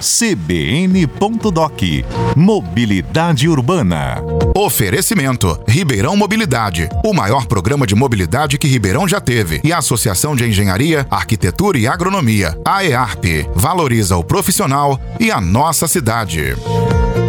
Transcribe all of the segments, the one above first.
cbn.doc Mobilidade Urbana. Oferecimento: Ribeirão Mobilidade, o maior programa de mobilidade que Ribeirão já teve. E a Associação de Engenharia, Arquitetura e Agronomia, AEARP, valoriza o profissional e a nossa cidade.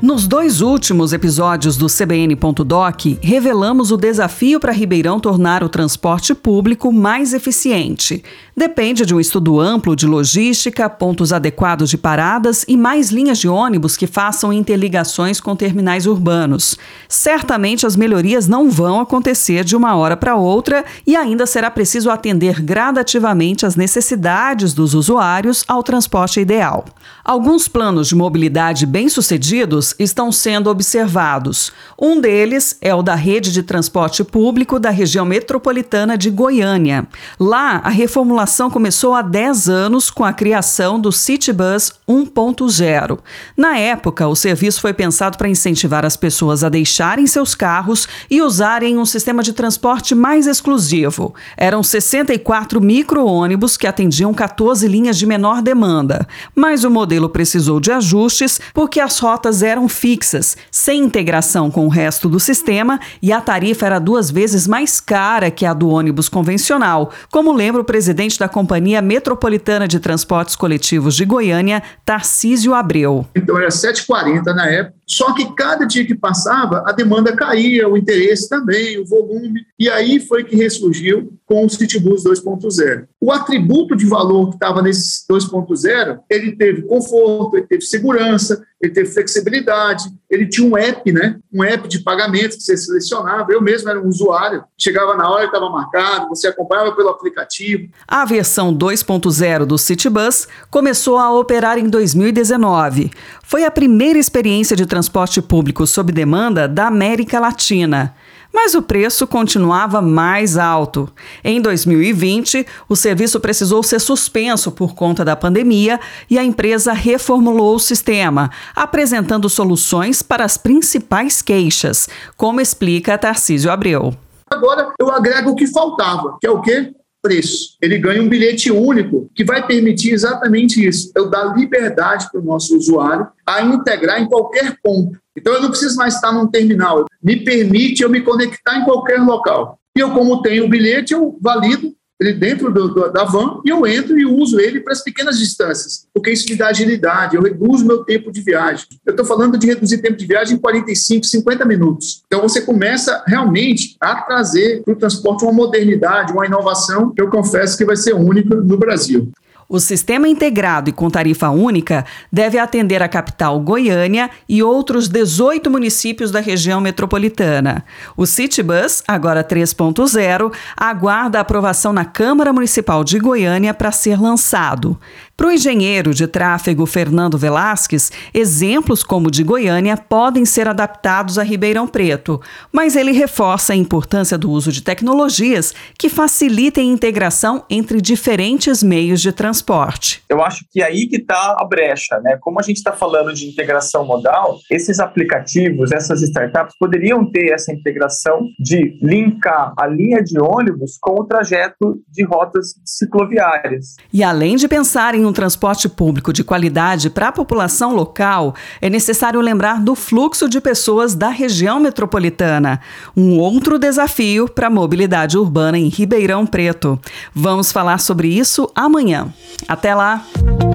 Nos dois últimos episódios do CBN.doc, revelamos o desafio para Ribeirão tornar o transporte público mais eficiente. Depende de um estudo amplo de logística, pontos adequados de paradas e mais linhas de ônibus que façam interligações com terminais urbanos. Certamente as melhorias não vão acontecer de uma hora para outra e ainda será preciso atender gradativamente as necessidades dos usuários ao transporte ideal. Alguns planos de mobilidade bem-sucedidos estão sendo observados. Um deles é o da rede de transporte público da região metropolitana de Goiânia. Lá, a reformulação começou há 10 anos com a criação do Citybus 1.0. Na época, o serviço foi pensado para incentivar as pessoas a deixarem seus carros e usarem um sistema de transporte mais exclusivo. Eram 64 micro-ônibus que atendiam 14 linhas de menor demanda, mas o modelo precisou de ajustes porque as rotas eram fixas, sem integração com o resto do sistema e a tarifa era duas vezes mais cara que a do ônibus convencional, como lembra o presidente da Companhia Metropolitana de Transportes Coletivos de Goiânia, Tarcísio Abreu. Então era 7,40 na época, só que cada dia que passava, a demanda caía, o interesse também, o volume, e aí foi que ressurgiu com o Citybus 2.0. O atributo de valor que estava nesse 2.0, ele teve conforto, ele teve segurança, ele teve flexibilidade, ele tinha um app, né? Um app de pagamento que você selecionava. Eu mesmo era um usuário, chegava na hora, estava marcado, você acompanhava pelo aplicativo. A versão 2.0 do Citybus começou a operar em 2019. Foi a primeira experiência de transporte público sob demanda da América Latina. Mas o preço continuava mais alto. Em 2020, o serviço precisou ser suspenso por conta da pandemia e a empresa reformulou o sistema, apresentando soluções para as principais queixas, como explica Tarcísio Abreu. Agora eu agrego o que faltava, que é o quê? Preço. Ele ganha um bilhete único que vai permitir exatamente isso. Eu dar liberdade para o nosso usuário a integrar em qualquer ponto. Então eu não preciso mais estar num terminal. Me permite eu me conectar em qualquer local. E eu, como tenho o bilhete, eu valido ele dentro do, do, da van e eu entro e uso ele para as pequenas distâncias, porque isso me dá agilidade, eu reduzo meu tempo de viagem. Eu estou falando de reduzir tempo de viagem em 45, 50 minutos. Então você começa realmente a trazer para o transporte uma modernidade, uma inovação que eu confesso que vai ser única no Brasil. O sistema integrado e com tarifa única deve atender a capital Goiânia e outros 18 municípios da região metropolitana. O Citybus, agora 3.0, aguarda a aprovação na Câmara Municipal de Goiânia para ser lançado. Para o engenheiro de tráfego Fernando Velasquez, exemplos como o de Goiânia podem ser adaptados a Ribeirão Preto, mas ele reforça a importância do uso de tecnologias que facilitem a integração entre diferentes meios de transporte. Eu acho que é aí que está a brecha, né? Como a gente está falando de integração modal, esses aplicativos, essas startups poderiam ter essa integração de linkar a linha de ônibus com o trajeto de rotas cicloviárias. E além de pensar em um transporte público de qualidade para a população local, é necessário lembrar do fluxo de pessoas da região metropolitana, um outro desafio para a mobilidade urbana em Ribeirão Preto. Vamos falar sobre isso amanhã. Até lá!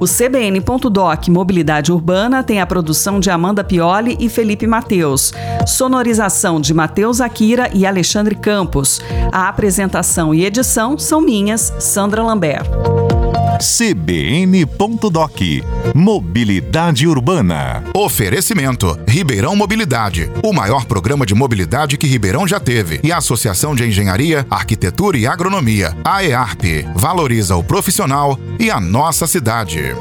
O CBN.doc Mobilidade Urbana tem a produção de Amanda Pioli e Felipe Mateus, sonorização de Mateus Akira e Alexandre Campos. A apresentação e edição são minhas, Sandra Lambert cbn.doc Mobilidade Urbana. Oferecimento: Ribeirão Mobilidade, o maior programa de mobilidade que Ribeirão já teve. E a Associação de Engenharia, Arquitetura e Agronomia, AEARP, valoriza o profissional e a nossa cidade.